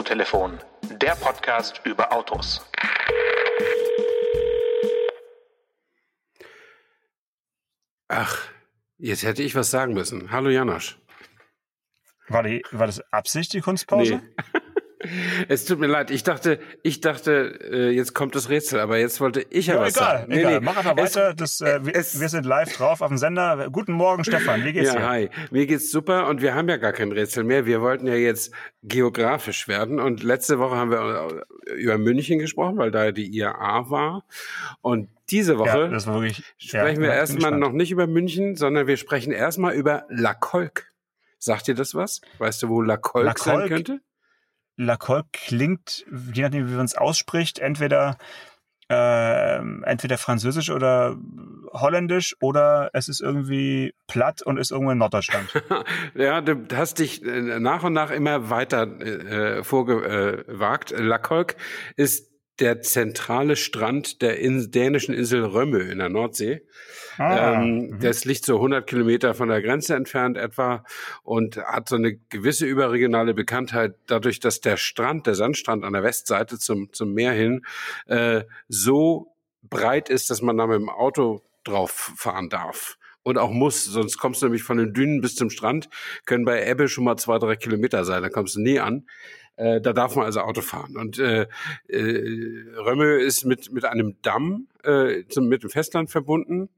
Autotelefon, der Podcast über Autos. Ach, jetzt hätte ich was sagen müssen. Hallo Janosch. War, die, war das Absicht, die Kunstpause? Nee. Es tut mir leid, ich dachte, ich dachte, äh, jetzt kommt das Rätsel, aber jetzt wollte ich ja, Ja, was egal, sagen. egal. Mach einfach weiter. Das, äh, wir, wir sind live drauf auf dem Sender. Guten Morgen, Stefan. Wie geht's Ja, dir? hi. Mir geht's super und wir haben ja gar kein Rätsel mehr. Wir wollten ja jetzt geografisch werden und letzte Woche haben wir äh, über München gesprochen, weil da die IAA war und diese Ja, Woche das war wirklich. sprechen wir ja, bin erstmal noch nicht über München, sondern wir sprechen erstmal über La Colque. Sagt dir das was? Weißt du, wo La Colque, La sein Colque? könnte? La Colque klingt, je nachdem, wie man es ausspricht, entweder äh, entweder französisch oder holländisch oder es ist irgendwie platt und ist irgendwo in Norddeutschland. Ja, du hast dich äh, nach und nach immer weiter äh, vorgewagt. La Colque ist der zentrale Strand der in, dänischen Insel Römme in der Nordsee. Ah, ähm, mhm. Das liegt so 100 Kilometer von der Grenze entfernt etwa und hat so eine gewisse überregionale Bekanntheit dadurch, dass der Strand, der Sandstrand an der Westseite zum, zum Meer hin, äh, so breit ist, dass man da mit dem Auto drauf fahren darf. Und auch muss, sonst kommst du nämlich von den Dünen bis zum Strand, können bei Ebbe schon mal zwei, drei Kilometer sein, da kommst du nie an. Äh, da darf man also Auto fahren. Und äh, äh, Römme ist mit, mit einem Damm äh, zum, mit dem Festland verbunden.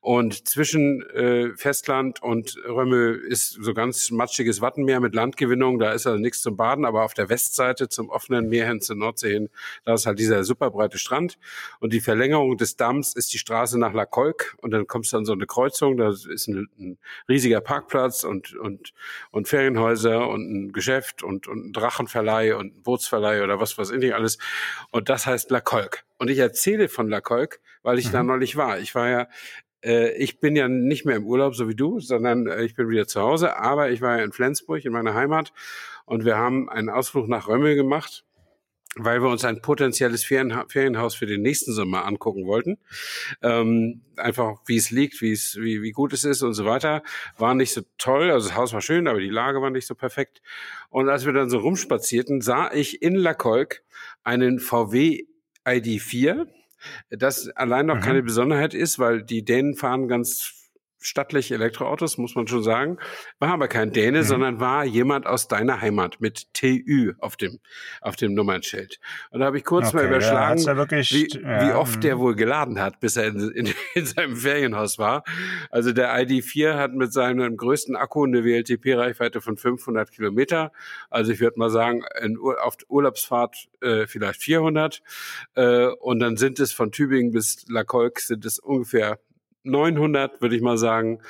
Und zwischen äh, Festland und Römme ist so ganz matschiges Wattenmeer mit Landgewinnung. Da ist also nichts zum Baden, aber auf der Westseite zum offenen Meer hin zur Nordsee hin, da ist halt dieser super breite Strand. Und die Verlängerung des Damms ist die Straße nach La Colque. Und dann kommst du an so eine Kreuzung, da ist ein, ein riesiger Parkplatz und, und, und Ferienhäuser und ein Geschäft und, und ein Drachenverleih und ein Bootsverleih oder was weiß ich alles. Und das heißt La Colque. Und ich erzähle von La Colque, weil ich da neulich war. Ich war ja äh, ich bin ja nicht mehr im Urlaub, so wie du, sondern äh, ich bin wieder zu Hause. Aber ich war ja in Flensburg, in meiner Heimat. Und wir haben einen Ausflug nach Römmel gemacht, weil wir uns ein potenzielles Ferienha Ferienhaus für den nächsten Sommer angucken wollten. Ähm, einfach, wie es liegt, wie es, wie, wie gut es ist und so weiter. War nicht so toll. Also das Haus war schön, aber die Lage war nicht so perfekt. Und als wir dann so rumspazierten, sah ich in La Colque einen VW ID4 das allein noch Mhm. keine Besonderheit ist, weil die Dänen fahren ganz stattliche Elektroautos, muss man schon sagen. War aber kein Däne, Mhm. sondern war jemand aus deiner Heimat mit TÜ auf dem, auf dem Nummernschild. Und da habe ich kurz mal Okay, der überschlagen, ja wirklich- wie, ja, wie oft mhm. der wohl geladen hat, bis er in, in, in seinem Ferienhaus war. Also der ID4 hat mit seinem größten Akku eine WLTP-Reichweite von 500 Kilometer. Also ich würde mal sagen, in, auf Urlaubsfahrt äh, vielleicht 400. Äh, und dann sind es von Tübingen bis La Colque sind es ungefähr 900, würde ich mal sagen.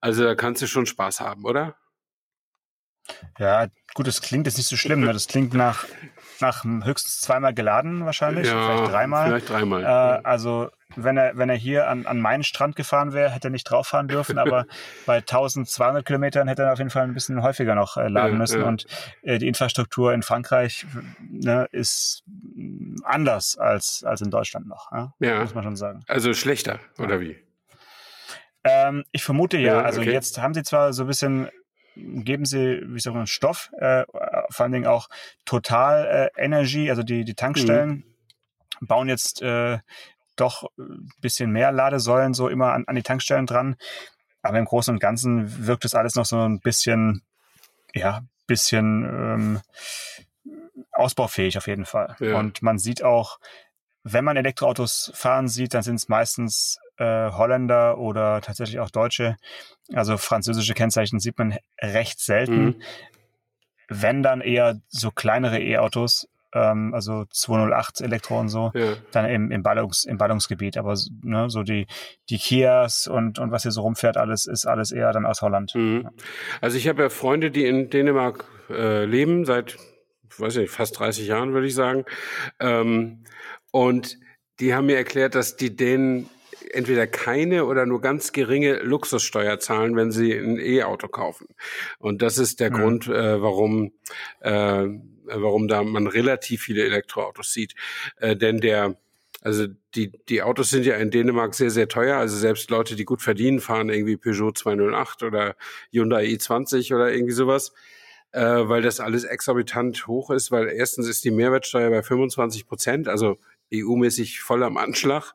Also da kannst du schon Spaß haben, oder? Ja, gut, das klingt jetzt nicht so schlimm. Ne? Das klingt nach, nach höchstens zweimal geladen wahrscheinlich, vielleicht dreimal. Vielleicht dreimal. Äh, also wenn er, wenn er hier an, an meinen Strand gefahren wäre, hätte er nicht drauf fahren dürfen, aber bei 1200 Kilometern hätte er auf jeden Fall ein bisschen häufiger noch äh, laden Ja, müssen. ja. Und äh, die Infrastruktur in Frankreich ne, ist anders als, als in Deutschland noch, ja? Ja. muss man schon sagen. also schlechter, oder wie? Ähm, ich vermute ja. Also okay. jetzt haben sie zwar so ein bisschen, geben sie, wie sagt man, Stoff, äh, vor allen Dingen auch Total äh, Energy, also die, die Tankstellen bauen jetzt äh, doch ein bisschen mehr Ladesäulen so immer an, an die Tankstellen dran. Aber im Großen und Ganzen wirkt das alles noch so ein bisschen, ja, bisschen ähm, ausbaufähig auf jeden Fall. Ja. Und man sieht auch, wenn man Elektroautos fahren sieht, dann sind es meistens äh, Holländer oder tatsächlich auch Deutsche. Also französische Kennzeichen sieht man recht selten. Mhm. Wenn dann eher so kleinere E-Autos, ähm, also 208 Elektro und so, Ja. dann im, im, Ballungs, im Ballungsgebiet. Aber ne, so die, die Kias und, und was hier so rumfährt, alles ist alles eher dann aus Holland. Mhm. Also ich habe ja Freunde, die in Dänemark äh, leben, seit, weiß ich nicht, fast 30 Jahren, würde ich sagen. Ähm, und die haben mir erklärt, dass die Dänen entweder keine oder nur ganz geringe Luxussteuer zahlen, wenn sie ein E-Auto kaufen. Und das ist der Mhm. Grund, äh, warum, äh, warum da man relativ viele Elektroautos sieht. Äh, denn der, also die, die Autos sind ja in Dänemark sehr, sehr teuer. Also selbst Leute, die gut verdienen, fahren irgendwie Peugeot 208 oder Hyundai i20 oder irgendwie sowas. äh, weil das alles exorbitant hoch ist, weil erstens ist die Mehrwertsteuer bei 25 Prozent, also EU-mäßig voll am Anschlag.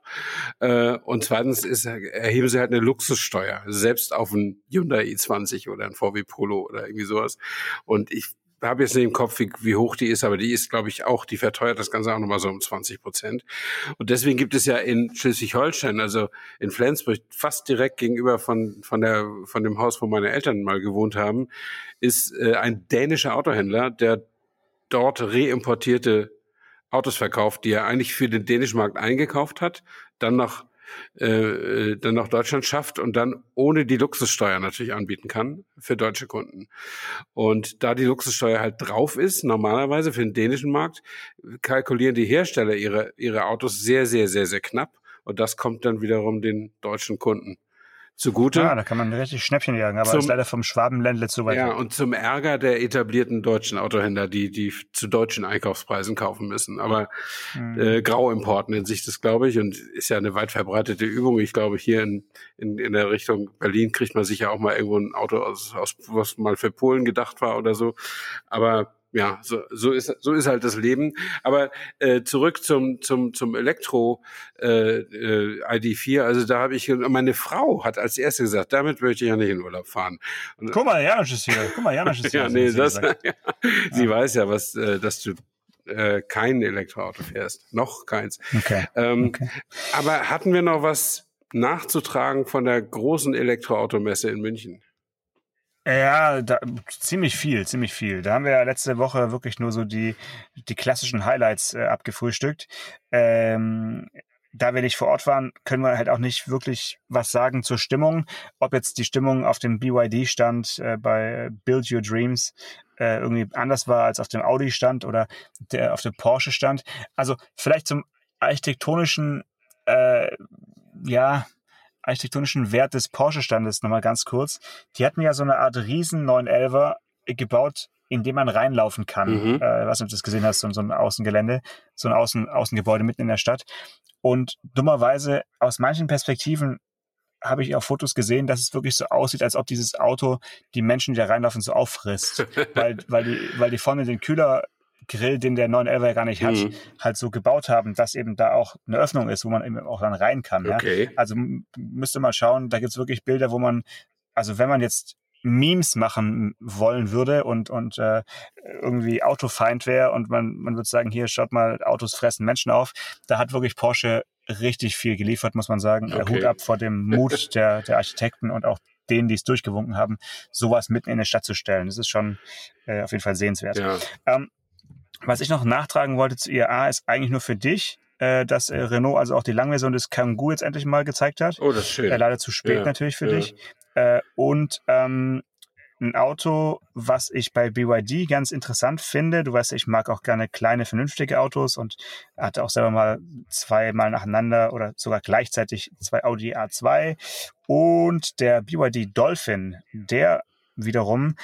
Äh, und zweitens ist, erheben sie halt eine Luxussteuer, selbst auf ein Hyundai i20 oder ein VW Polo oder irgendwie sowas. Und ich habe jetzt nicht im Kopf, wie, wie hoch die ist, aber die ist, glaube ich, auch, die verteuert das Ganze auch nochmal so um 20 Prozent. Und deswegen gibt es ja in Schleswig-Holstein, also in Flensburg, fast direkt gegenüber von, von, der, von dem Haus, wo meine Eltern mal gewohnt haben, ist äh, ein dänischer Autohändler, der dort reimportierte Autos verkauft, die er eigentlich für den dänischen Markt eingekauft hat, dann nach äh, dann nach Deutschland schafft und dann ohne die Luxussteuer natürlich anbieten kann für deutsche Kunden. Und da die Luxussteuer halt drauf ist, normalerweise für den dänischen Markt, kalkulieren die Hersteller ihre, ihre Autos sehr, sehr, sehr, sehr knapp. Und das kommt dann wiederum den deutschen Kunden zugute. Ja, da kann man richtig Schnäppchen jagen, aber zum, ist leider vom Schwabenländle zu weit. Ja, weg. und zum Ärger der etablierten deutschen Autohändler, die, die zu deutschen Einkaufspreisen kaufen müssen. Aber mhm. äh, Grauimport nennt sich das, glaube ich, und ist ja eine weit verbreitete Übung. Ich glaube, hier in, in, in der Richtung Berlin kriegt man sicher auch mal irgendwo ein Auto aus, aus was mal für Polen gedacht war oder so. Aber ja, so, so ist so ist halt das Leben. Aber äh, zurück zum zum zum Elektro äh, äh, ID4. Also da habe ich meine Frau hat als erste gesagt, damit möchte ich ja nicht in Urlaub fahren. Und, Guck mal, Janosch ist hier. Guck mal, Janosch ist hier. ja, nee, das, ja. Sie ja. weiß ja, was, äh, dass du äh, kein Elektroauto fährst, noch keins. Okay. Ähm, okay. Aber hatten wir noch was nachzutragen von der großen Elektroautomesse in München? Ja, da, ziemlich viel, ziemlich viel. Da haben wir ja letzte Woche wirklich nur so die, die klassischen Highlights äh, abgefrühstückt. Ähm, da wir nicht vor Ort waren, können wir halt auch nicht wirklich was sagen zur Stimmung. Ob jetzt die Stimmung auf dem BYD-Stand äh, bei Build Your Dreams äh, irgendwie anders war als auf dem Audi-Stand oder der auf dem Porsche-Stand. Also vielleicht zum architektonischen, äh, ja, architektonischen Wert des Porsche-Standes nochmal ganz kurz. Die hatten ja so eine Art riesen 911er gebaut, in dem man reinlaufen kann. Mhm. Äh, was du das gesehen hast, so, so ein Außengelände, so ein Außen, Außengebäude mitten in der Stadt. Und dummerweise, aus manchen Perspektiven habe ich auch Fotos gesehen, dass es wirklich so aussieht, als ob dieses Auto die Menschen, die da reinlaufen, so auffrisst. weil, weil, die, weil die vorne den Kühler Grill, den der 911 ja gar nicht hat, mhm. halt so gebaut haben, dass eben da auch eine Öffnung ist, wo man eben auch dann rein kann. Okay. Ja? Also müsste mal schauen, da gibt's wirklich Bilder, wo man, also wenn man jetzt Memes machen wollen würde und, und äh, irgendwie Autofeind wäre und man, man würde sagen, hier schaut mal, Autos fressen Menschen auf, da hat wirklich Porsche richtig viel geliefert, muss man sagen. Okay. Hut ab vor dem Mut der, der Architekten und auch denen, die es durchgewunken haben, sowas mitten in eine Stadt zu stellen. Das ist schon äh, auf jeden Fall sehenswert. Ja. Ähm, was ich noch nachtragen wollte zu IAA ist eigentlich nur für dich, äh, dass äh, Renault also auch die Langversion des Kangoo jetzt endlich mal gezeigt hat. Oh, das ist schön. Äh, leider zu spät ja, natürlich für ja. dich. Äh, und ähm, ein Auto, was ich bei BYD ganz interessant finde. Du weißt, ich mag auch gerne kleine, vernünftige Autos und hatte auch selber mal zweimal nacheinander oder sogar gleichzeitig zwei Audi A2 und der BYD Dolphin, der wiederum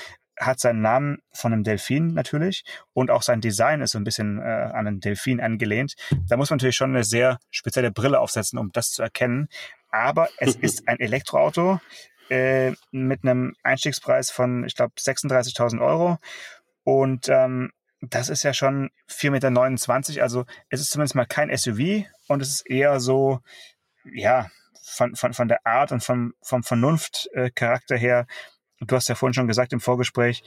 hat seinen Namen von einem Delfin natürlich und auch sein Design ist so ein bisschen äh, an einen Delfin angelehnt. Da muss man natürlich schon eine sehr spezielle Brille aufsetzen, um das zu erkennen. Aber es ist ein Elektroauto äh, mit einem Einstiegspreis von, ich glaube, 36.000 Euro. Und ähm, das ist ja schon 4,29 Meter. Also es ist zumindest mal kein SUV und es ist eher so, ja, von, von, von der Art und vom, vom Vernunftcharakter her du hast ja vorhin schon gesagt im Vorgespräch,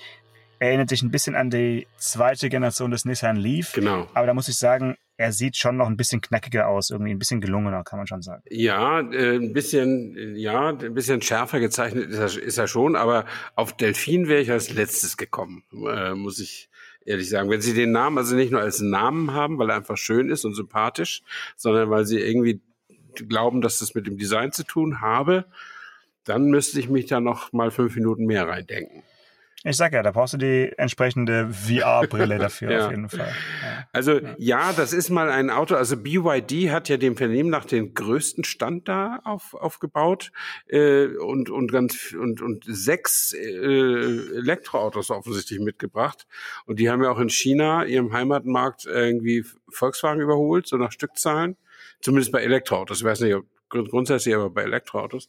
erinnert dich ein bisschen an die zweite Generation des Nissan Leaf. Genau. Aber da muss ich sagen, er sieht schon noch ein bisschen knackiger aus, irgendwie ein bisschen gelungener, kann man schon sagen. Ja, äh, ein bisschen, ja, ein bisschen schärfer gezeichnet ist er, ist er schon, aber auf Delfin wäre ich als letztes gekommen, äh, muss ich ehrlich sagen. Wenn Sie den Namen also nicht nur als Namen haben, weil er einfach schön ist und sympathisch, sondern weil Sie irgendwie glauben, dass das mit dem Design zu tun habe, dann müsste ich mich da noch mal fünf Minuten mehr reindenken. Ich sag ja, da brauchst du die entsprechende VR-Brille dafür ja. auf jeden Fall. Ja. Also ja. ja. das ist mal ein Auto. Also BYD hat ja dem Vernehmen nach den größten Stand da auf, aufgebaut äh, und und ganz und und sechs äh, Elektroautos offensichtlich mitgebracht. Und die haben ja auch in China ihrem Heimatmarkt irgendwie Volkswagen überholt, so nach Stückzahlen. Zumindest bei Elektroautos. Ich weiß nicht, ob grundsätzlich aber bei Elektroautos.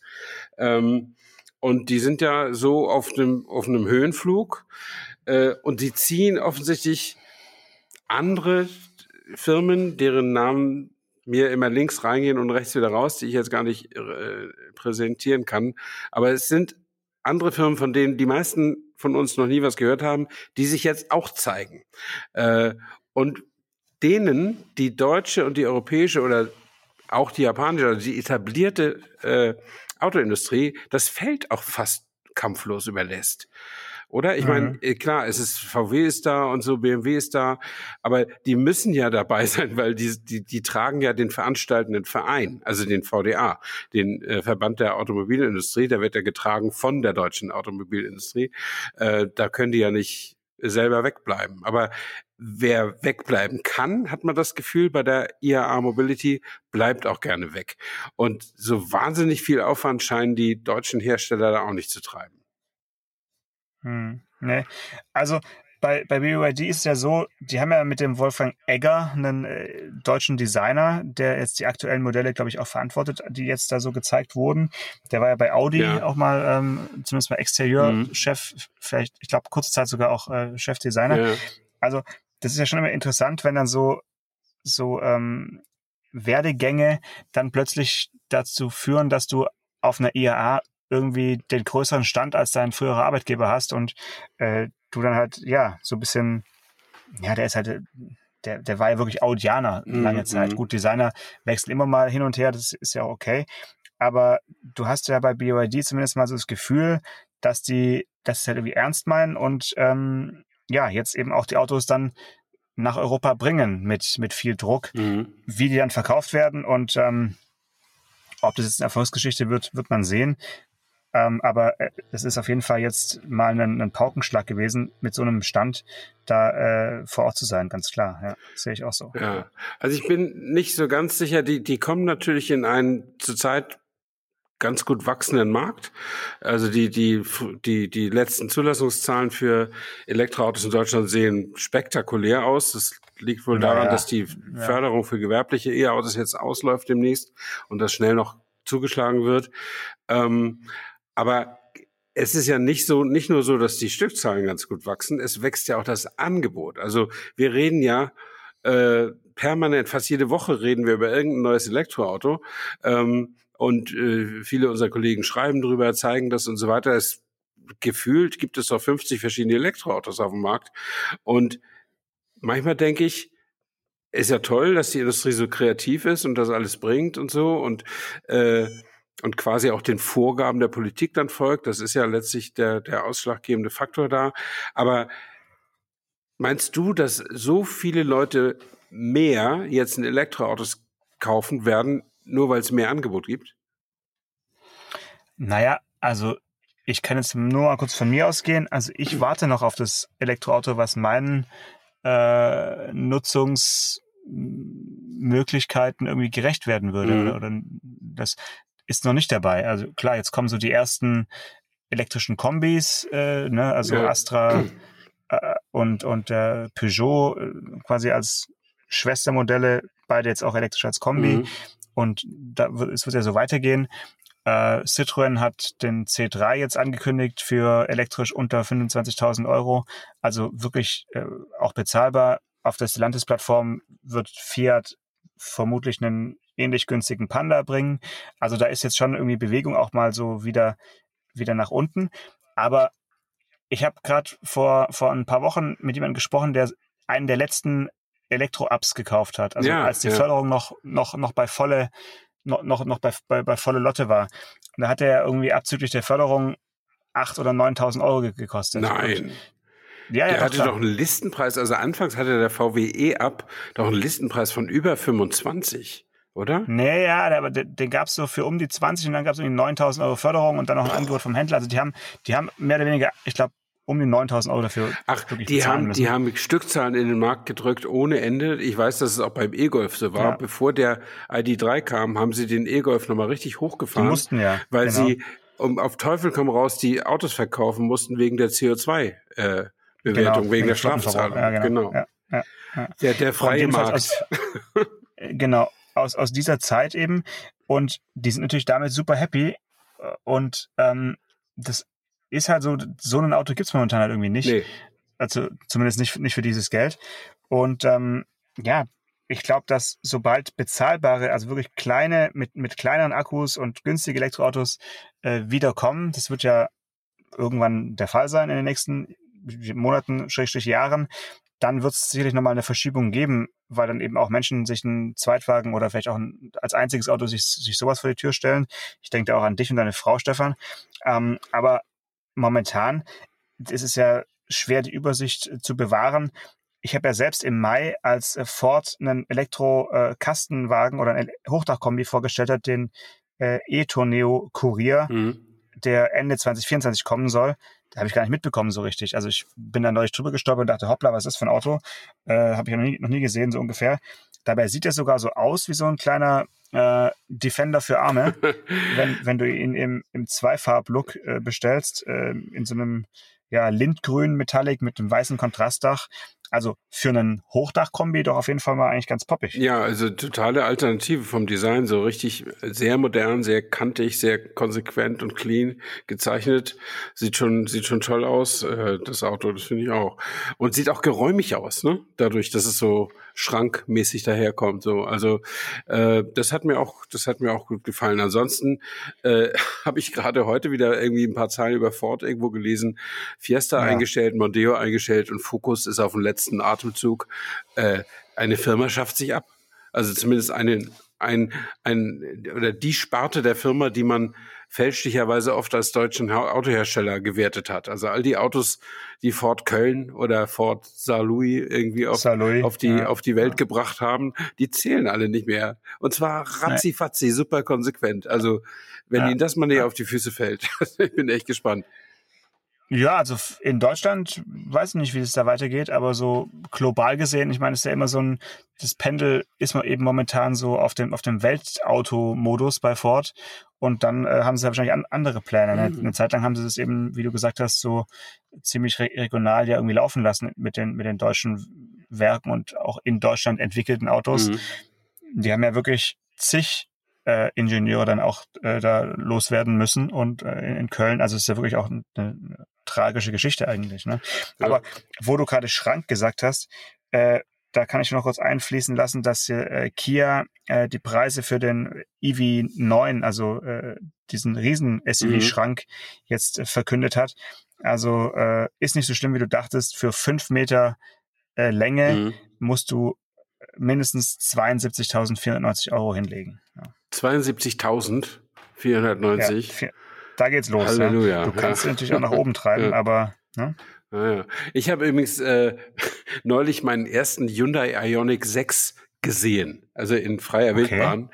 Ähm, und die sind ja so auf einem, auf einem Höhenflug äh, und die ziehen offensichtlich andere Firmen, deren Namen mir immer links reingehen und rechts wieder raus, die ich jetzt gar nicht äh, präsentieren kann. Aber es sind andere Firmen, von denen die meisten von uns noch nie was gehört haben, die sich jetzt auch zeigen. Äh, und denen die deutsche und die europäische oder auch die japanische oder die etablierte äh, Autoindustrie das Feld auch fast kampflos überlässt. Oder? Ich mhm. meine, äh, klar, es ist VW ist da und so, BMW ist da, aber die müssen ja dabei sein, weil die, die, die tragen ja den veranstaltenden Verein, also den VDA, den äh, Verband der Automobilindustrie, der wird ja getragen von der deutschen Automobilindustrie. Äh, da können die ja nicht selber wegbleiben. Aber wer wegbleiben kann, hat man das Gefühl, bei der IAA Mobility bleibt auch gerne weg. Und so wahnsinnig viel Aufwand scheinen die deutschen Hersteller da auch nicht zu treiben. Hm, nee. Also bei, bei BYD ist es ja so, die haben ja mit dem Wolfgang Egger einen äh, deutschen Designer, der jetzt die aktuellen Modelle, glaube ich, auch verantwortet, die jetzt da so gezeigt wurden. Der war ja bei Audi ja. auch mal, ähm, zumindest mal Exterieur-Chef, mhm. vielleicht, ich glaube, kurze Zeit sogar auch äh, Chefdesigner. Ja. Also das ist ja schon immer interessant, wenn dann so, so ähm, Werdegänge dann plötzlich dazu führen, dass du auf einer IAA irgendwie den größeren Stand als dein früherer Arbeitgeber hast und äh, du dann halt, ja, so ein bisschen, ja, der ist halt, der, der war ja wirklich Audianer lange mhm. Zeit. Gut, Designer wechseln immer mal hin und her, das ist ja okay. Aber du hast ja bei BYD zumindest mal so das Gefühl, dass die das halt irgendwie ernst meinen und ähm, ja, jetzt eben auch die Autos dann nach Europa bringen mit, mit viel Druck, mhm. wie die dann verkauft werden und ähm, ob das jetzt eine Erfolgsgeschichte wird, wird man sehen. Ähm, aber äh, es ist auf jeden Fall jetzt mal ein, ein, Paukenschlag gewesen, mit so einem Stand da äh, vor Ort zu sein, ganz klar. Ja, sehe ich auch so. Ja, also ich bin nicht so ganz sicher. Die, die kommen natürlich in einen zurzeit ganz gut wachsenden Markt. Also die, die, die, die letzten Zulassungszahlen für Elektroautos in Deutschland sehen spektakulär aus. Das liegt wohl daran, ja, dass die ja. Förderung für gewerbliche E-Autos jetzt ausläuft demnächst und das schnell noch zugeschlagen wird. Ähm, aber es ist ja nicht so, nicht nur so, dass die Stückzahlen ganz gut wachsen, es wächst ja auch das Angebot. Also wir reden ja äh, permanent, fast jede Woche reden wir über irgendein neues Elektroauto. Ähm, und äh, viele unserer Kollegen schreiben drüber, zeigen das und so weiter. Es gefühlt gibt es doch 50 verschiedene Elektroautos auf dem Markt. Und manchmal denke ich, ist ja toll, dass die Industrie so kreativ ist und das alles bringt und so. Und äh, und quasi auch den Vorgaben der Politik dann folgt. Das ist ja letztlich der, der ausschlaggebende Faktor da. Aber meinst du, dass so viele Leute mehr jetzt ein Elektroautos kaufen werden, nur weil es mehr Angebot gibt? Naja, also ich kann jetzt nur mal kurz von mir ausgehen. Also ich warte noch auf das Elektroauto, was meinen äh, Nutzungsmöglichkeiten irgendwie gerecht werden würde. Mhm. Oder, oder das, ist noch nicht dabei. Also klar, jetzt kommen so die ersten elektrischen Kombis, äh, ne, also ja. Astra äh, und, und der Peugeot äh, quasi als Schwestermodelle, beide jetzt auch elektrisch als Kombi. Mhm. Und da es wird ja so weitergehen. Äh, Citroën hat den C3 jetzt angekündigt für elektrisch unter 25.000 Euro. Also wirklich äh, auch bezahlbar. Auf der Stellantis-Plattform wird Fiat vermutlich einen ähnlich günstigen Panda bringen. Also da ist jetzt schon irgendwie Bewegung auch mal so wieder, wieder nach unten. Aber ich habe gerade vor, vor ein paar Wochen mit jemandem gesprochen, der einen der letzten Elektro-Ups gekauft hat. Also ja, als die ja. Förderung noch, noch, noch bei volle, noch, noch, noch bei, bei, bei volle Lotte war. Und da hat er irgendwie abzüglich der Förderung 8.000 oder 9.000 Euro gekostet. Nein. Und ja, ja, der hatte klar. doch einen Listenpreis, also anfangs hatte der VWE ab doch einen Listenpreis von über 25 oder? Nee, ja, aber den, den gab es so für um die 20 und dann gab es irgendwie 9000 Euro Förderung und dann noch ein Angebot vom Händler. Also die haben, die haben mehr oder weniger, ich glaube, um die 9000 Euro dafür Ach, die haben, müssen. die haben Stückzahlen in den Markt gedrückt ohne Ende. Ich weiß, dass es auch beim E-Golf so war. Ja. Bevor der ID3 kam, haben sie den E-Golf nochmal richtig hochgefahren. Die mussten ja. Weil genau. sie um auf Teufel komm raus die Autos verkaufen mussten wegen der CO2 äh, genau, wegen der Strafzahlung. Ja, genau. genau. Ja. Der, der freie Markt. Aus, genau aus, aus dieser Zeit eben. Und die sind natürlich damit super happy. Und ähm, das ist halt so, so ein Auto gibt's momentan halt irgendwie nicht. Nee. Also zumindest nicht, nicht für dieses Geld. Und ähm, ja, ich glaube, dass sobald bezahlbare, also wirklich kleine, mit, mit kleineren Akkus und günstige Elektroautos äh, wiederkommen, das wird ja irgendwann der Fall sein in den nächsten Monaten, Schrägstrich Jahren, dann wird es sicherlich nochmal eine Verschiebung geben, weil dann eben auch Menschen sich einen Zweitwagen oder vielleicht auch ein, als einziges Auto sich, sich sowas vor die Tür stellen. Ich denke da auch an dich und deine Frau, Stefan. Ähm, aber momentan ist es ja schwer, die Übersicht zu bewahren. Ich habe ja selbst im Mai, als äh, Ford einen Elektro-Kastenwagen oder ein Hochdachkombi vorgestellt hat, den äh, e-Torneo Courier, mhm. der Ende 2024 kommen soll, da habe ich gar nicht mitbekommen so richtig. Also ich bin da neulich drüber gestolpert und dachte, hoppla, was ist das für ein Auto? Äh, habe ich noch nie, noch nie gesehen, so ungefähr. Dabei sieht er sogar so aus wie so ein kleiner äh, Defender für Arme, wenn, wenn du ihn im, im Zweifarb-Look äh, bestellst, äh, in so einem ja, Lindgrün Metallic mit einem weißen Kontrastdach. Also für einen Hochdachkombi doch auf jeden Fall mal eigentlich ganz poppig. Ja, also totale Alternative vom Design, so richtig sehr modern, sehr kantig, sehr konsequent und clean gezeichnet. Sieht schon, sieht schon toll aus, äh, das Auto, das finde ich auch. Und sieht auch geräumig aus, ne? Dadurch, dass es so schrankmäßig daherkommt. So, also äh, das hat mir auch, das hat mir auch gut gefallen. Ansonsten äh, habe ich gerade heute wieder irgendwie ein paar Zeilen über Ford irgendwo gelesen. Fiesta ja. eingestellt, Mondeo eingestellt und Focus ist auf dem letzten Atemzug. Äh, eine Firma schafft sich ab. Also zumindest eine, ein, ein, oder die Sparte der Firma, die man fälschlicherweise oft als deutschen Autohersteller gewertet hat. Also all die Autos, die Ford Köln oder Ford Saarlouis irgendwie auf, auf, die, ja. auf die Welt ja. gebracht haben, die zählen alle nicht mehr. Und zwar ratzi-fatzi, super konsequent. Also wenn ja. ihnen das mal nicht auf die Füße fällt, ich bin echt gespannt. Ja, also in Deutschland weiß ich nicht, wie es da weitergeht, aber so global gesehen, ich meine, es ist ja immer so ein, das Pendel ist man eben momentan so auf dem, auf dem Weltauto-Modus bei Ford und dann äh, haben sie ja wahrscheinlich an, andere Pläne. Ne? Mhm. Eine Zeit lang haben sie das eben, wie du gesagt hast, so ziemlich re regional ja irgendwie laufen lassen mit den, mit den deutschen Werken und auch in Deutschland entwickelten Autos. Mhm. Die haben ja wirklich zig äh, Ingenieure dann auch äh, da loswerden müssen und äh, in Köln, also es ist ja wirklich auch eine, eine tragische Geschichte eigentlich. Ne? Ja. Aber wo du gerade Schrank gesagt hast, äh, da kann ich noch kurz einfließen lassen, dass äh, Kia äh, die Preise für den EV9, also äh, diesen riesen SUV-Schrank, mhm. jetzt äh, verkündet hat. Also äh, ist nicht so schlimm, wie du dachtest. Für fünf Meter äh, Länge mhm. musst du mindestens 72.490 Euro hinlegen. Ja. 72.490? Ja, da geht's los. Halleluja. Ja. Du kannst natürlich auch nach oben treiben, aber. Ne? Ah. Ich habe übrigens äh, neulich meinen ersten Hyundai Ioniq 6 gesehen, also in freier okay. Wildbahn.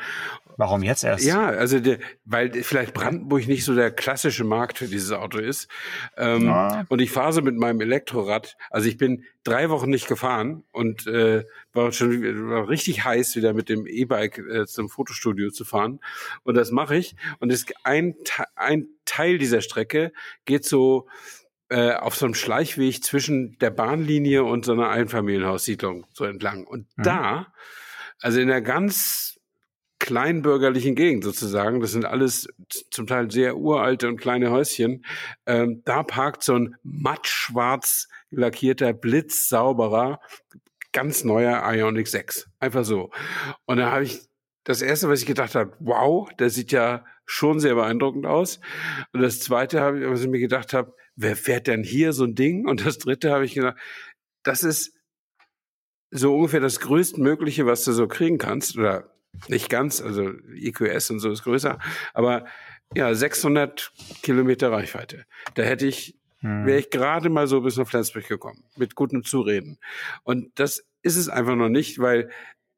Warum jetzt erst? Ja, also der, weil vielleicht Brandenburg nicht so der klassische Markt für dieses Auto ist. Ähm, ja. Und ich fahre so mit meinem Elektrorad. Also ich bin drei Wochen nicht gefahren und äh, war schon war richtig heiß, wieder mit dem E-Bike äh, zum Fotostudio zu fahren. Und das mache ich. Und es, ein, ein Teil dieser Strecke geht so äh, auf so einem Schleichweg zwischen der Bahnlinie und so einer Einfamilienhaussiedlung so entlang. Und mhm. da, also in der ganz kleinbürgerlichen Gegend sozusagen, das sind alles zum Teil sehr uralte und kleine Häuschen, ähm, da parkt so ein mattschwarz lackierter, blitzsauberer, ganz neuer Ionic 6. Einfach so. Und da habe ich das erste, was ich gedacht habe, wow, der sieht ja schon sehr beeindruckend aus. Und das zweite, habe ich, was ich mir gedacht habe, wer fährt denn hier so ein Ding? Und das dritte habe ich gedacht, das ist so ungefähr das größtmögliche, was du so kriegen kannst, oder nicht ganz, also EQS und so ist größer, aber ja, 600 Kilometer Reichweite. Da hätte ich, hm. wäre ich gerade mal so bis nach Flensburg gekommen, mit gutem Zureden. Und das ist es einfach noch nicht, weil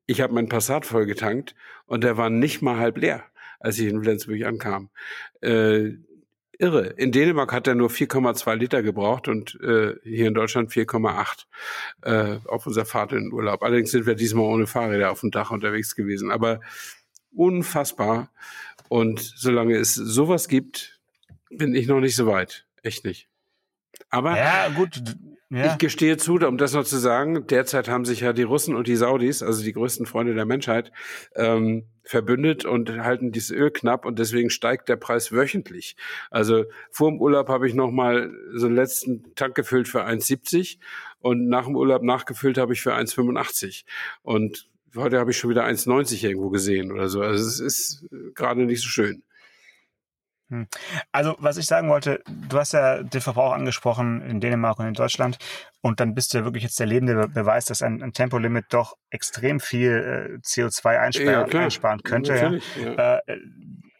ich habe meinen Passat voll getankt und der war nicht mal halb leer, als ich in Flensburg ankam. Äh, irre. In Dänemark hat er nur 4,2 Liter gebraucht und äh, hier in Deutschland 4,8 äh, auf unserer Fahrt in den Urlaub. Allerdings sind wir diesmal ohne Fahrräder auf dem Dach unterwegs gewesen. Aber unfassbar. Und solange es sowas gibt, bin ich noch nicht so weit. Echt nicht. Aber ja, gut, ja. Ich gestehe zu, um das noch zu sagen, derzeit haben sich ja die Russen und die Saudis, also die größten Freunde der Menschheit, ähm, verbündet und halten dieses Öl knapp und deswegen steigt der Preis wöchentlich. Also vor dem Urlaub habe ich noch mal so einen letzten Tank gefüllt für 1,70 und nach dem Urlaub nachgefüllt habe ich für 1,85 und heute habe ich schon wieder 1,90 irgendwo gesehen oder so. Also es ist gerade nicht so schön. Hm. Also, was ich sagen wollte, du hast ja den Verbrauch angesprochen in Dänemark und in Deutschland und dann bist du ja wirklich jetzt der lebende Beweis, dass ein, ein Tempolimit doch extrem viel äh, CO2 einsparen, ja, einsparen könnte. Ja. Ja. Äh,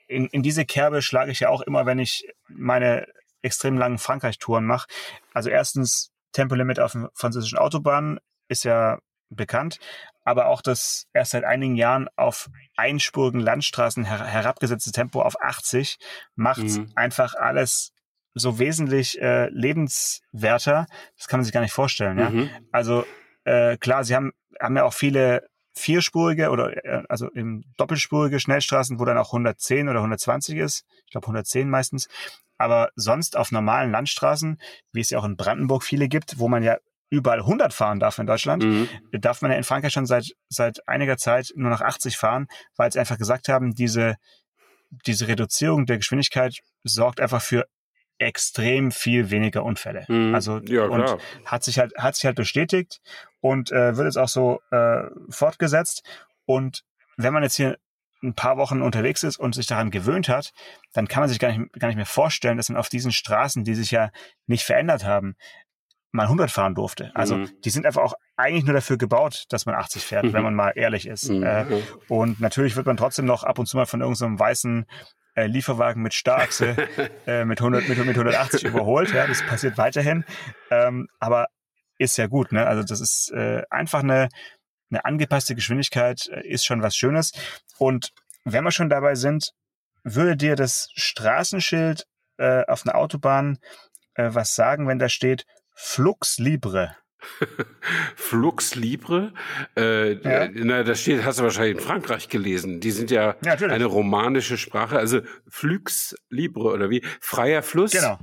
in, in diese Kerbe schlage ich ja auch immer, wenn ich meine extrem langen Frankreich-Touren mache. Also erstens, Tempolimit auf französischen Autobahnen ist ja bekannt, aber auch das erst seit einigen Jahren auf einspurigen Landstraßen her herabgesetzte Tempo auf 80 macht mhm. einfach alles so wesentlich äh, lebenswerter. Das kann man sich gar nicht vorstellen. Ja? Mhm. Also äh, klar, sie haben, haben ja auch viele vierspurige oder äh, also im doppelspurige Schnellstraßen, wo dann auch 110 oder 120 ist. Ich glaube 110 meistens. Aber sonst auf normalen Landstraßen, wie es ja auch in Brandenburg viele gibt, wo man ja überall 100 fahren darf in Deutschland, mhm. darf man ja in Frankreich schon seit, seit einiger Zeit nur noch 80 fahren, weil sie einfach gesagt haben, diese, diese Reduzierung der Geschwindigkeit sorgt einfach für extrem viel weniger Unfälle. Mhm. Also ja, und hat sich halt hat sich halt bestätigt und äh, wird jetzt auch so äh, fortgesetzt. Und wenn man jetzt hier ein paar Wochen unterwegs ist und sich daran gewöhnt hat, dann kann man sich gar nicht, gar nicht mehr vorstellen, dass man auf diesen Straßen, die sich ja nicht verändert haben, mal 100 fahren durfte. Also mhm. die sind einfach auch eigentlich nur dafür gebaut, dass man 80 fährt, mhm. wenn man mal ehrlich ist. Mhm. Äh, und natürlich wird man trotzdem noch ab und zu mal von irgendeinem so weißen äh, Lieferwagen mit Starrachse äh, mit, 100, mit, mit 180 überholt. Ja, das passiert weiterhin. Ähm, aber ist ja gut. Ne? Also das ist äh, einfach eine, eine angepasste Geschwindigkeit, äh, ist schon was Schönes. Und wenn wir schon dabei sind, würde dir das Straßenschild äh, auf einer Autobahn äh, was sagen, wenn da steht Flux Libre. Flux Libre, äh, ja. na, das steht, hast du wahrscheinlich in Frankreich gelesen. Die sind ja, ja eine romanische Sprache, also Flux Libre oder wie? Freier Fluss. Genau.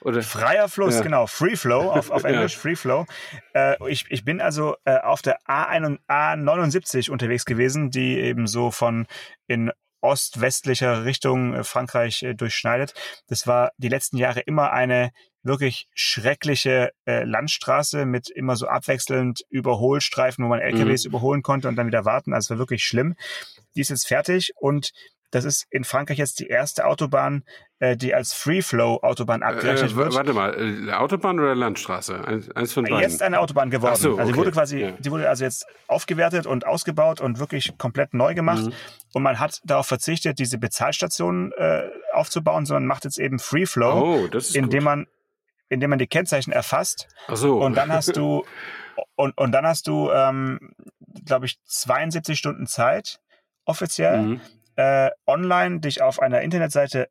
Oder? Freier Fluss, ja. genau. Free Flow auf, auf Englisch. Free Flow. Äh, ich, ich bin also äh, auf der A1, A79 unterwegs gewesen, die eben so von in ostwestlicher Richtung äh, Frankreich äh, durchschneidet. Das war die letzten Jahre immer eine wirklich schreckliche äh, Landstraße mit immer so abwechselnd Überholstreifen, wo man LKWs mhm. überholen konnte und dann wieder warten. Also es war wirklich schlimm. Die ist jetzt fertig und das ist in Frankreich jetzt die erste Autobahn, äh, die als Free-Flow-Autobahn äh, abgerechnet äh, wird. Warte mal, äh, Autobahn oder Landstraße? Eins, eins von beiden. Jetzt eine Autobahn geworden. So, okay. Also die wurde quasi, ja. die wurde also jetzt aufgewertet und ausgebaut und wirklich komplett neu gemacht. Mhm. Und man hat darauf verzichtet, diese Bezahlstationen äh, aufzubauen, sondern macht jetzt eben Free-Flow, oh, indem man indem man die Kennzeichen erfasst. Ach so. Und dann hast du und, und dann hast du, ähm, glaube ich, 72 Stunden Zeit offiziell mhm. äh, online dich auf einer Internetseite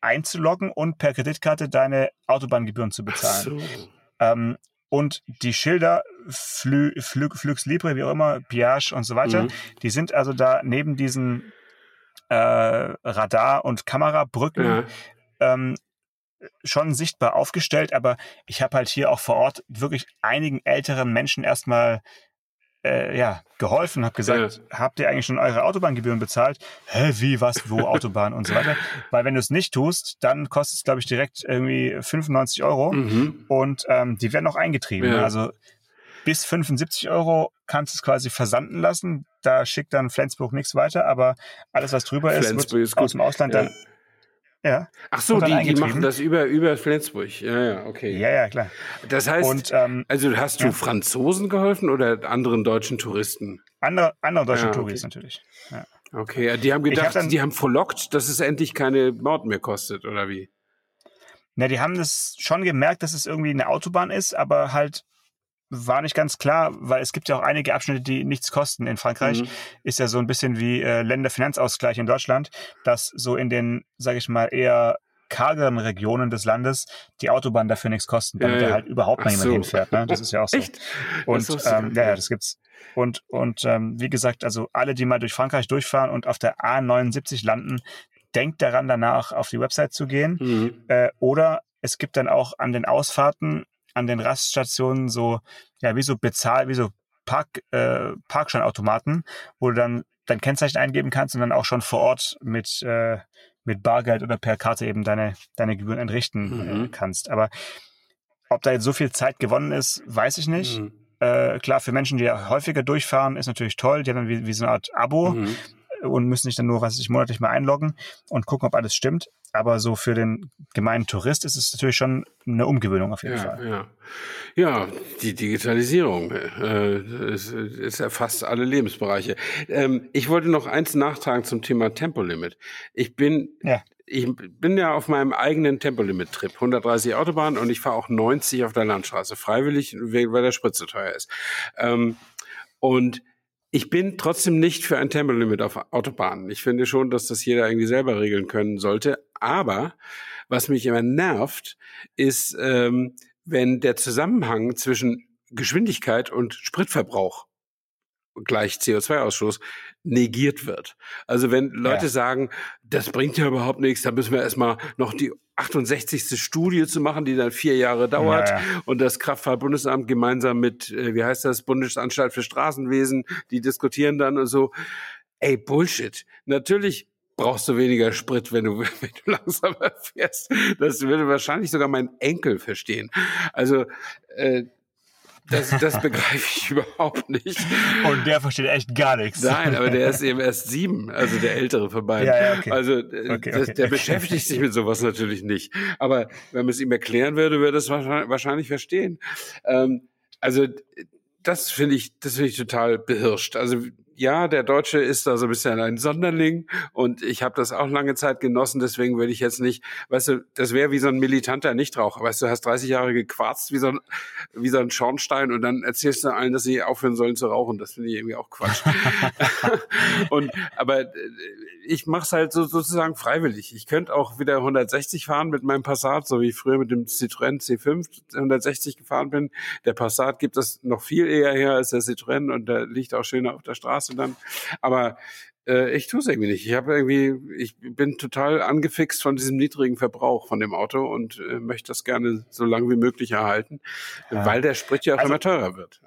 einzuloggen und per Kreditkarte deine Autobahngebühren zu bezahlen. So. Ähm, und die Schilder, Flü, Flü, Flux Libre, wie auch immer, Piage und so weiter, mhm. die sind also da neben diesen äh, Radar- und Kamerabrücken ja. ähm, schon sichtbar aufgestellt, aber ich habe halt hier auch vor Ort wirklich einigen älteren Menschen erstmal äh, ja, geholfen, habe gesagt, ja. habt ihr eigentlich schon eure Autobahngebühren bezahlt? Hä, wie, was, wo, Autobahn und so weiter. Weil wenn du es nicht tust, dann kostet es, glaube ich, direkt irgendwie 95 Euro mhm. und ähm, die werden auch eingetrieben. Ja. Also bis 75 Euro kannst du es quasi versanden lassen. Da schickt dann Flensburg nichts weiter, aber alles, was drüber ist, wird ist aus dem Ausland ja. dann ja. Ach so, die, die machen das über, über Flensburg. Ja, ja, okay. Ja, ja, klar. Das heißt, Und, ähm, also hast du ja. Franzosen geholfen oder anderen deutschen Touristen? Andere, andere deutsche ja, okay. Touris natürlich. Ja. Okay, die haben gedacht, hab die haben verlockt, dass es endlich keine Maut mehr kostet, oder wie? Na, die haben das schon gemerkt, dass es irgendwie eine Autobahn ist, aber halt war nicht ganz klar, weil es gibt ja auch einige Abschnitte, die nichts kosten. In Frankreich mhm. ist ja so ein bisschen wie äh, Länderfinanzausgleich in Deutschland, dass so in den, sage ich mal, eher kargeren Regionen des Landes die Autobahnen dafür nichts kosten, damit ja, da halt überhaupt mal jemand so. hinfährt. Ne? Das ist ja auch so. Echt? Und ähm, ja, ja, das gibt's. Und und ähm, wie gesagt, also alle, die mal durch Frankreich durchfahren und auf der A79 landen, denkt daran, danach auf die Website zu gehen. Mhm. Äh, oder es gibt dann auch an den Ausfahrten an den Raststationen so, ja, wie so bezahl, wie so Park, äh, Parkscheinautomaten, wo du dann dein Kennzeichen eingeben kannst und dann auch schon vor Ort mit, äh, mit Bargeld oder per Karte eben deine, deine Gebühren entrichten äh, mhm. äh, kannst. Aber ob da jetzt so viel Zeit gewonnen ist, weiß ich nicht. Mhm. Äh, klar, für Menschen, die ja häufiger durchfahren, ist natürlich toll. Die haben dann wie, wie so eine Art Abo mhm. Und müssen sich dann nur, was ich monatlich mal einloggen und gucken, ob alles stimmt. Aber so für den gemeinen Tourist ist es natürlich schon eine Umgewöhnung auf jeden ja, Fall. Ja. ja, die Digitalisierung äh, es, es erfasst alle Lebensbereiche. Ähm, ich wollte noch eins nachtragen zum Thema Tempolimit. Ich bin ja ich bin ja auf meinem eigenen Tempolimit-Trip, 130 Autobahn und ich fahre auch 90 auf der Landstraße, freiwillig, weil der Sprit so teuer ist. Ähm, und ich bin trotzdem nicht für ein Tempolimit auf Autobahnen. Ich finde schon, dass das jeder irgendwie selber regeln können sollte. Aber was mich immer nervt, ist, ähm, wenn der Zusammenhang zwischen Geschwindigkeit und Spritverbrauch gleich CO2-Ausstoß negiert wird. Also wenn Leute ja. sagen, das bringt ja überhaupt nichts, da müssen wir erstmal noch die 68. Studie zu machen, die dann vier Jahre dauert ja, ja. und das Kraftfahrtbundesamt gemeinsam mit, äh, wie heißt das, Bundesanstalt für Straßenwesen, die diskutieren dann und so. Ey, Bullshit. Natürlich brauchst du weniger Sprit, wenn du, wenn du langsamer fährst. Das würde wahrscheinlich sogar mein Enkel verstehen. Also äh, das, das begreife ich überhaupt nicht. Und der versteht echt gar nichts. Nein, aber der ist eben erst sieben, also der ältere von beiden. Ja, ja, okay. Also äh, okay, okay. der beschäftigt sich mit sowas natürlich nicht. Aber wenn man es ihm erklären würde, würde er es wahrscheinlich verstehen. Ähm, also das finde ich, das finde ich total behirscht. Also ja, der Deutsche ist da so ein bisschen ein Sonderling und ich habe das auch lange Zeit genossen, deswegen will ich jetzt nicht, weißt du, das wäre wie so ein militanter Nichtraucher, weißt du, du hast 30 Jahre gequarzt wie so ein, wie so ein Schornstein und dann erzählst du allen, dass sie aufhören sollen zu rauchen, das finde ich irgendwie auch Quatsch. und, aber äh, ich mache es halt so, sozusagen freiwillig. Ich könnte auch wieder 160 fahren mit meinem Passat, so wie ich früher mit dem Citroën C5 160 gefahren bin. Der Passat gibt das noch viel eher her als der Citroën und der liegt auch schöner auf der Straße du dann. Aber äh, ich tue es irgendwie nicht. Ich habe irgendwie, ich bin total angefixt von diesem niedrigen Verbrauch von dem Auto und äh, möchte das gerne so lange wie möglich erhalten, ja. weil der Sprit ja auch also, immer teurer wird.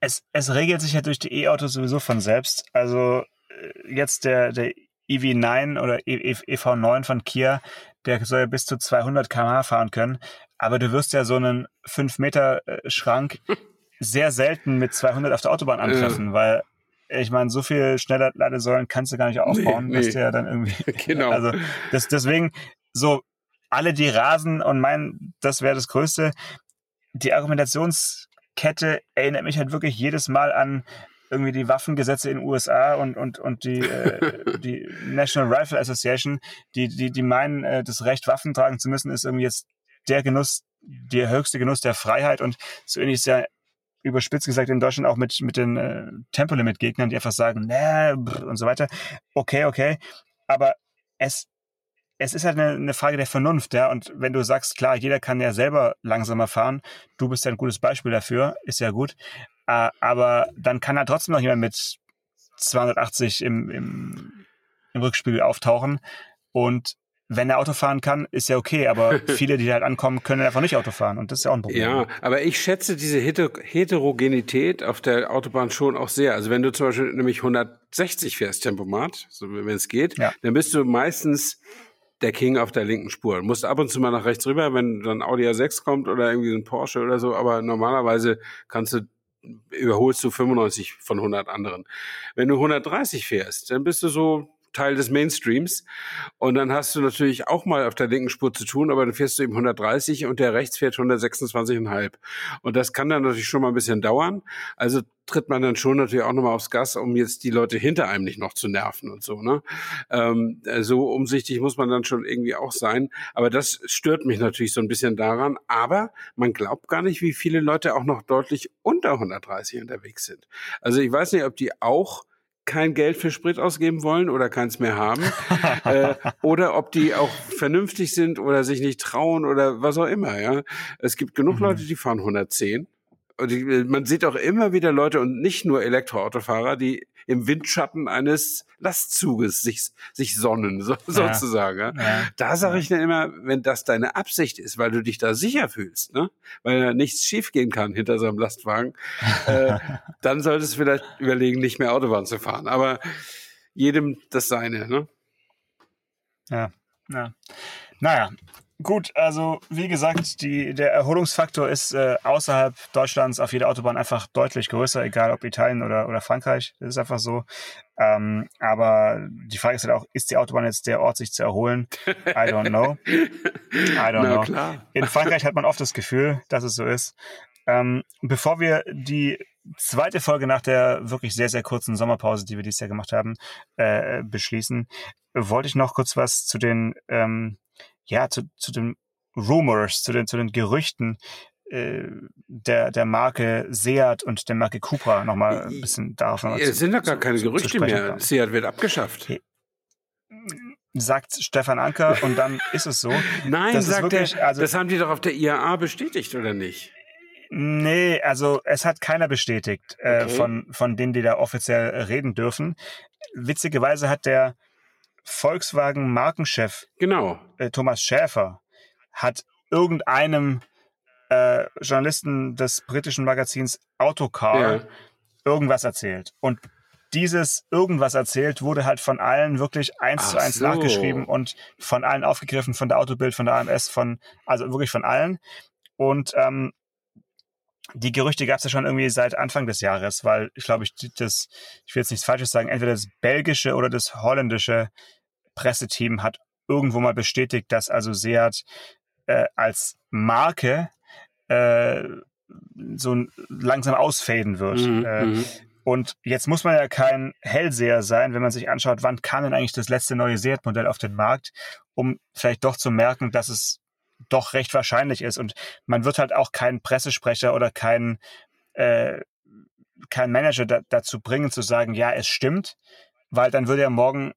Es, es regelt sich ja durch die E-Autos sowieso von selbst. Also äh, jetzt der, der EV9 oder EV9 e von Kia, der soll ja bis zu 200 km/h fahren können. Aber du wirst ja so einen 5-Meter-Schrank sehr selten mit 200 auf der Autobahn antreffen, ja. weil ich meine, so viel schneller Ladesäulen kannst du gar nicht aufbauen, nee, nee. dass der dann irgendwie. genau. Also das, deswegen, so alle, die rasen und meinen, das wäre das Größte. Die Argumentationskette erinnert mich halt wirklich jedes Mal an irgendwie die Waffengesetze in den USA und, und, und die, äh, die National Rifle Association, die, die, die meinen, äh, das Recht, Waffen tragen zu müssen, ist irgendwie jetzt der Genuss, der höchste Genuss der Freiheit und so ähnlich ist ja überspitzt gesagt in Deutschland auch mit, mit den äh, Tempolimit-Gegnern, die einfach sagen, ne, und so weiter. Okay, okay. Aber es, es ist halt eine, eine Frage der Vernunft, ja. Und wenn du sagst, klar, jeder kann ja selber langsamer fahren, du bist ja ein gutes Beispiel dafür, ist ja gut. Äh, aber dann kann da trotzdem noch jemand mit 280 im, im, im Rückspiegel auftauchen. Und wenn er Auto fahren kann, ist ja okay, aber viele, die halt ankommen, können einfach nicht Auto fahren und das ist ja auch ein Problem. Ja, aber ich schätze diese Heterogenität auf der Autobahn schon auch sehr. Also wenn du zum Beispiel nämlich 160 fährst, Tempomat, so wenn es geht, ja. dann bist du meistens der King auf der linken Spur. Du musst ab und zu mal nach rechts rüber, wenn dann Audi A6 kommt oder irgendwie ein Porsche oder so, aber normalerweise kannst du überholst du 95 von 100 anderen. Wenn du 130 fährst, dann bist du so Teil des Mainstreams. Und dann hast du natürlich auch mal auf der linken Spur zu tun, aber dann fährst du eben 130 und der rechts fährt 126,5. Und das kann dann natürlich schon mal ein bisschen dauern. Also tritt man dann schon natürlich auch nochmal aufs Gas, um jetzt die Leute hinter einem nicht noch zu nerven und so. Ne? Ähm, so umsichtig muss man dann schon irgendwie auch sein. Aber das stört mich natürlich so ein bisschen daran. Aber man glaubt gar nicht, wie viele Leute auch noch deutlich unter 130 unterwegs sind. Also ich weiß nicht, ob die auch kein Geld für Sprit ausgeben wollen oder keins mehr haben. äh, oder ob die auch vernünftig sind oder sich nicht trauen oder was auch immer. Ja, Es gibt genug mhm. Leute, die fahren 110 und man sieht auch immer wieder Leute und nicht nur Elektroautofahrer, die im Windschatten eines Lastzuges sich, sich sonnen, so, ja. sozusagen. Ja. ja. Da sage ich dann immer, wenn das deine Absicht ist, weil du dich da sicher fühlst, ne? weil da nichts schiefgehen kann hinter so einem Lastwagen, äh, dann solltest du vielleicht überlegen, nicht mehr Autobahn zu fahren. Aber jedem das seine. Ne? Ja, ja. Naja, Gut, also wie gesagt, die, der Erholungsfaktor ist äh, außerhalb Deutschlands auf jeder Autobahn einfach deutlich größer, egal ob Italien oder, oder Frankreich. Das ist einfach so. Ähm, aber die Frage ist halt auch, ist die Autobahn jetzt der Ort, sich zu erholen? I don't know. I don't Na, know. Klar. In Frankreich hat man oft das Gefühl, dass es so ist. Ähm, bevor wir die zweite Folge nach der wirklich sehr, sehr kurzen Sommerpause, die wir dieses Jahr gemacht haben, äh, beschließen, wollte ich noch kurz was zu den ähm, ja, zu, zu den Rumors, zu den, zu den Gerüchten äh, der, der Marke Seat und der Marke Cupra nochmal ein bisschen darauf noch Es sind doch gar keine Gerüchte mehr. Kommen. Seat wird abgeschafft. Sagt Stefan Anker und dann ist es so. Nein, sagt wirklich, er, also, das haben die doch auf der IAA bestätigt, oder nicht? Nee, also es hat keiner bestätigt äh, okay. von, von denen, die da offiziell reden dürfen. Witzigerweise hat der Volkswagen-Markenchef genau. äh, Thomas Schäfer hat irgendeinem äh, Journalisten des britischen Magazins Autocar ja. irgendwas erzählt. Und dieses irgendwas erzählt wurde halt von allen wirklich eins Ach zu eins so. nachgeschrieben und von allen aufgegriffen, von der Autobild, von der AMS, von, also wirklich von allen. Und ähm, die Gerüchte gab es ja schon irgendwie seit Anfang des Jahres, weil ich glaube, ich das, ich will jetzt nichts Falsches sagen, entweder das belgische oder das holländische Presseteam hat irgendwo mal bestätigt, dass also Seat äh, als Marke äh, so langsam ausfaden wird. Mhm, äh, mhm. und jetzt muss man ja kein Hellseher sein, wenn man sich anschaut, wann kam denn eigentlich das letzte neue Seat-Modell auf den Markt, um vielleicht doch zu merken, dass es doch recht wahrscheinlich ist. Und man wird halt auch keinen Pressesprecher oder keinen äh, kein Manager da, dazu bringen, zu sagen, ja, es stimmt, weil dann würde er morgen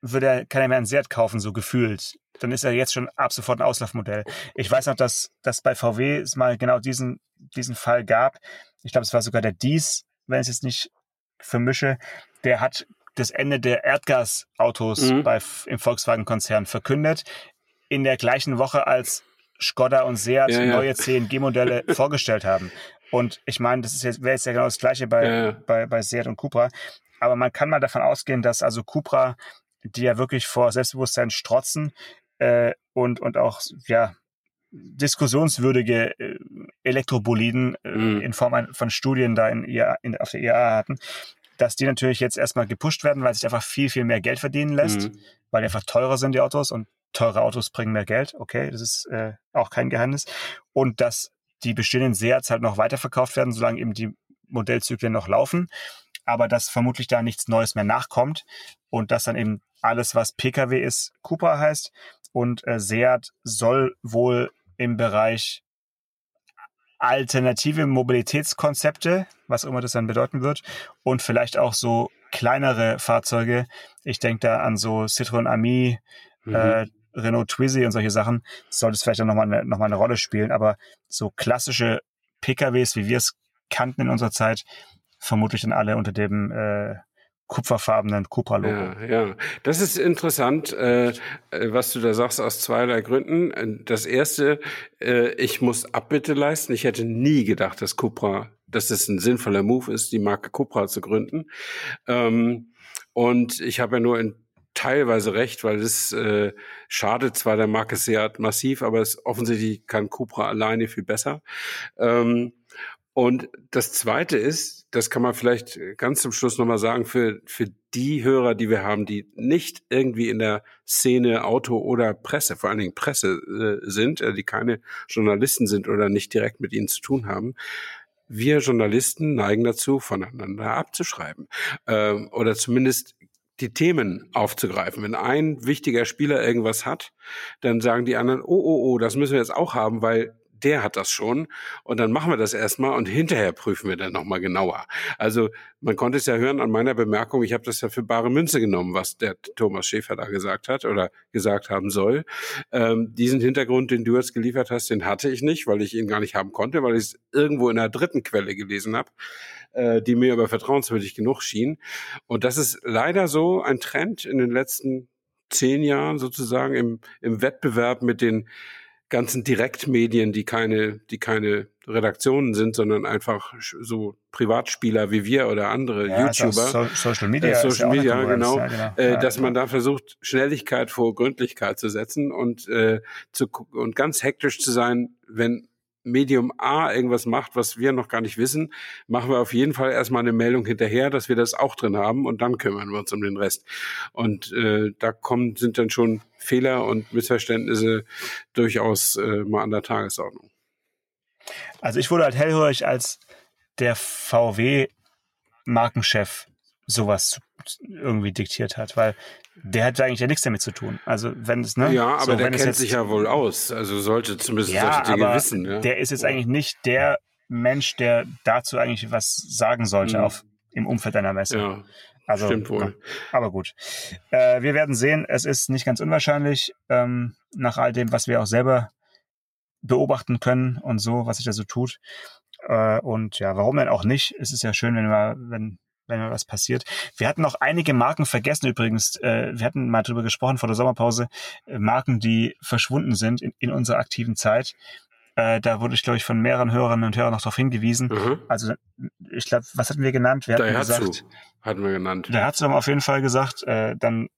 würde er, kann er mehr ein Seat kaufen, so gefühlt. Dann ist er jetzt schon ab sofort ein Auslaufmodell. Ich weiß noch, dass, dass bei VW es mal genau diesen, diesen Fall gab. Ich glaube, es war sogar der Dies, wenn ich es jetzt nicht vermische. Der hat das Ende der Erdgasautos mhm. bei, im Volkswagen-Konzern verkündet. In der gleichen Woche, als Skoda und Seat ja, ja. neue CNG-Modelle vorgestellt haben. Und ich meine, das ist jetzt, wäre jetzt ja genau das Gleiche bei, ja, bei, bei Seat und Cupra. Aber man kann mal davon ausgehen, dass also Cupra die ja wirklich vor Selbstbewusstsein strotzen äh, und, und auch ja, diskussionswürdige äh, Elektroboliden äh, mhm. in Form von Studien da in, in, auf der IAA hatten, dass die natürlich jetzt erstmal gepusht werden, weil sich einfach viel, viel mehr Geld verdienen lässt, mhm. weil die einfach teurer sind, die Autos, und teure Autos bringen mehr Geld. Okay, das ist äh, auch kein Geheimnis. Und dass die bestehenden Seats halt noch weiterverkauft werden, solange eben die Modellzyklen noch laufen, aber dass vermutlich da nichts Neues mehr nachkommt und dass dann eben alles, was Pkw ist, Cupra heißt. Und äh, Seat soll wohl im Bereich alternative Mobilitätskonzepte, was immer das dann bedeuten wird, und vielleicht auch so kleinere Fahrzeuge. Ich denke da an so Citroën Ami, mhm. äh, Renault Twizy und solche Sachen. Sollte es vielleicht dann nochmal eine, noch eine Rolle spielen. Aber so klassische PKWs, wie wir es kannten in unserer Zeit, vermutlich dann alle unter dem äh, kupferfarbenen Cupra-Logo. Ja, ja, das ist interessant, äh, was du da sagst, aus zweierlei Gründen. Das erste, äh, ich muss Abbitte leisten. Ich hätte nie gedacht, dass Cupra, dass es ein sinnvoller Move ist, die Marke Cupra zu gründen. Ähm, und ich habe ja nur in teilweise recht, weil es äh, schadet zwar der Marke Seat massiv, aber es offensichtlich kann Cupra alleine viel besser. Ähm, und das Zweite ist, das kann man vielleicht ganz zum Schluss nochmal sagen, für, für die Hörer, die wir haben, die nicht irgendwie in der Szene Auto oder Presse, vor allen Dingen Presse äh, sind, äh, die keine Journalisten sind oder nicht direkt mit ihnen zu tun haben. Wir Journalisten neigen dazu, voneinander abzuschreiben äh, oder zumindest die Themen aufzugreifen. Wenn ein wichtiger Spieler irgendwas hat, dann sagen die anderen, oh, oh, oh, das müssen wir jetzt auch haben, weil der hat das schon und dann machen wir das erstmal und hinterher prüfen wir dann nochmal genauer. Also man konnte es ja hören an meiner Bemerkung, ich habe das ja für bare Münze genommen, was der Thomas Schäfer da gesagt hat oder gesagt haben soll. Ähm, diesen Hintergrund, den du jetzt geliefert hast, den hatte ich nicht, weil ich ihn gar nicht haben konnte, weil ich es irgendwo in einer dritten Quelle gelesen habe äh, die mir aber vertrauenswürdig genug schien. Und das ist leider so ein Trend in den letzten zehn Jahren sozusagen im, im Wettbewerb mit den ganzen Direktmedien, die keine, die keine Redaktionen sind, sondern einfach so Privatspieler wie wir oder andere Ja, YouTuber. so Social Media. Äh, Social ja Media, genau, Ja, genau. äh, Ja, dass man da versucht, Schnelligkeit vor Gründlichkeit zu setzen und, äh, zu, und ganz hektisch zu sein, wenn Medium A irgendwas macht, was wir noch gar nicht wissen, machen wir auf jeden Fall erstmal eine Meldung hinterher, dass wir das auch drin haben und dann kümmern wir uns um den Rest. Und äh, da kommen, sind dann schon Fehler und Missverständnisse durchaus äh, mal an der Tagesordnung. Also ich wurde halt hellhörig, als der VW-Markenchef sowas irgendwie diktiert hat, weil der hat eigentlich ja nichts damit zu tun. Also wenn es, ne? Ja, aber so, der kennt jetzt- sich ja wohl aus. Also sollte zumindest ja, solche Dinge aber wissen. Ja. der ist jetzt eigentlich nicht der Mensch, der dazu eigentlich was sagen sollte Mhm. auf, im Umfeld einer Messe. ja, also, stimmt wohl. aber gut. Äh, wir werden sehen, es ist nicht ganz unwahrscheinlich, ähm, nach all dem, was wir auch selber beobachten können und so, was sich da so tut. Äh, und ja, warum denn auch nicht? Es ist ja schön, wenn wir, wenn, wenn mal was passiert. Wir hatten noch einige Marken vergessen übrigens. Äh, wir hatten mal drüber gesprochen vor der Sommerpause. Äh, Marken, die verschwunden sind in, in unserer aktiven Zeit. Äh, da wurde ich, glaube ich, von mehreren Hörerinnen und Hörern noch darauf hingewiesen. Mhm. Also, ich glaube, was hatten wir genannt? Wir hatten Daihatsu gesagt, hatten wir genannt. hat es auf jeden Fall gesagt. Dann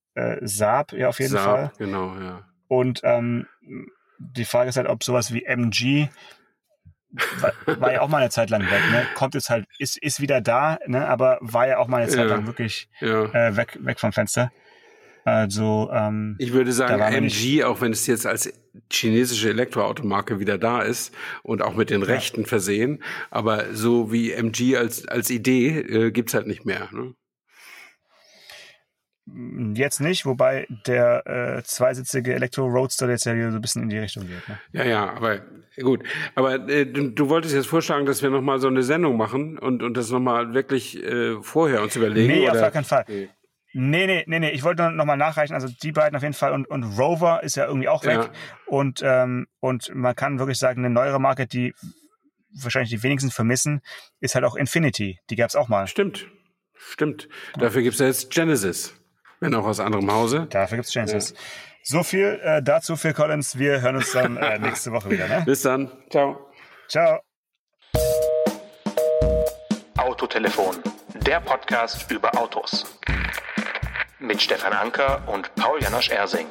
Saab, ja, auf jeden Saab, Fall. Genau, ja. Und ähm, die Frage ist halt, ob sowas wie MG war, war ja auch mal eine Zeit lang weg, ne? Kommt jetzt halt, ist, ist wieder da, ne? Aber war ja auch mal eine Zeit Ja. lang wirklich ja. äh, weg, weg vom Fenster. Also, ähm, Ich würde sagen, MG, auch wenn es jetzt als chinesische Elektroautomarke wieder da ist und auch mit den Rechten versehen, aber so wie MG als, als Idee äh, gibt's halt nicht mehr. Ne? Jetzt nicht, wobei der äh, zweisitzige Elektro-Roadster jetzt ja wieder so ein bisschen in die Richtung geht. Ne? Ja, ja, aber gut. Aber äh, du, du wolltest jetzt vorschlagen, dass wir nochmal so eine Sendung machen und, und das nochmal wirklich äh, vorher uns überlegen. Nee, oder? auf gar keinen Fall. Nee. Nee, nee, nee, nee. Ich wollte noch mal nachreichen. Also die beiden auf jeden Fall und, und Rover ist ja irgendwie auch weg. Ja. Und, ähm, und man kann wirklich sagen, eine neuere Marke, die wahrscheinlich die wenigsten vermissen, ist halt auch Infinity. Die gab's auch mal. Stimmt, stimmt. Dafür gibt's ja jetzt Genesis, wenn auch aus anderem Hause. Dafür gibt's Chances. So viel äh, dazu, Phil Collins. Wir hören uns dann äh, nächste Woche wieder. Ne? Bis dann. Ciao. Ciao. Autotelefon, der Podcast über Autos. Mit Stefan Anker und Paul Janosch Ersing.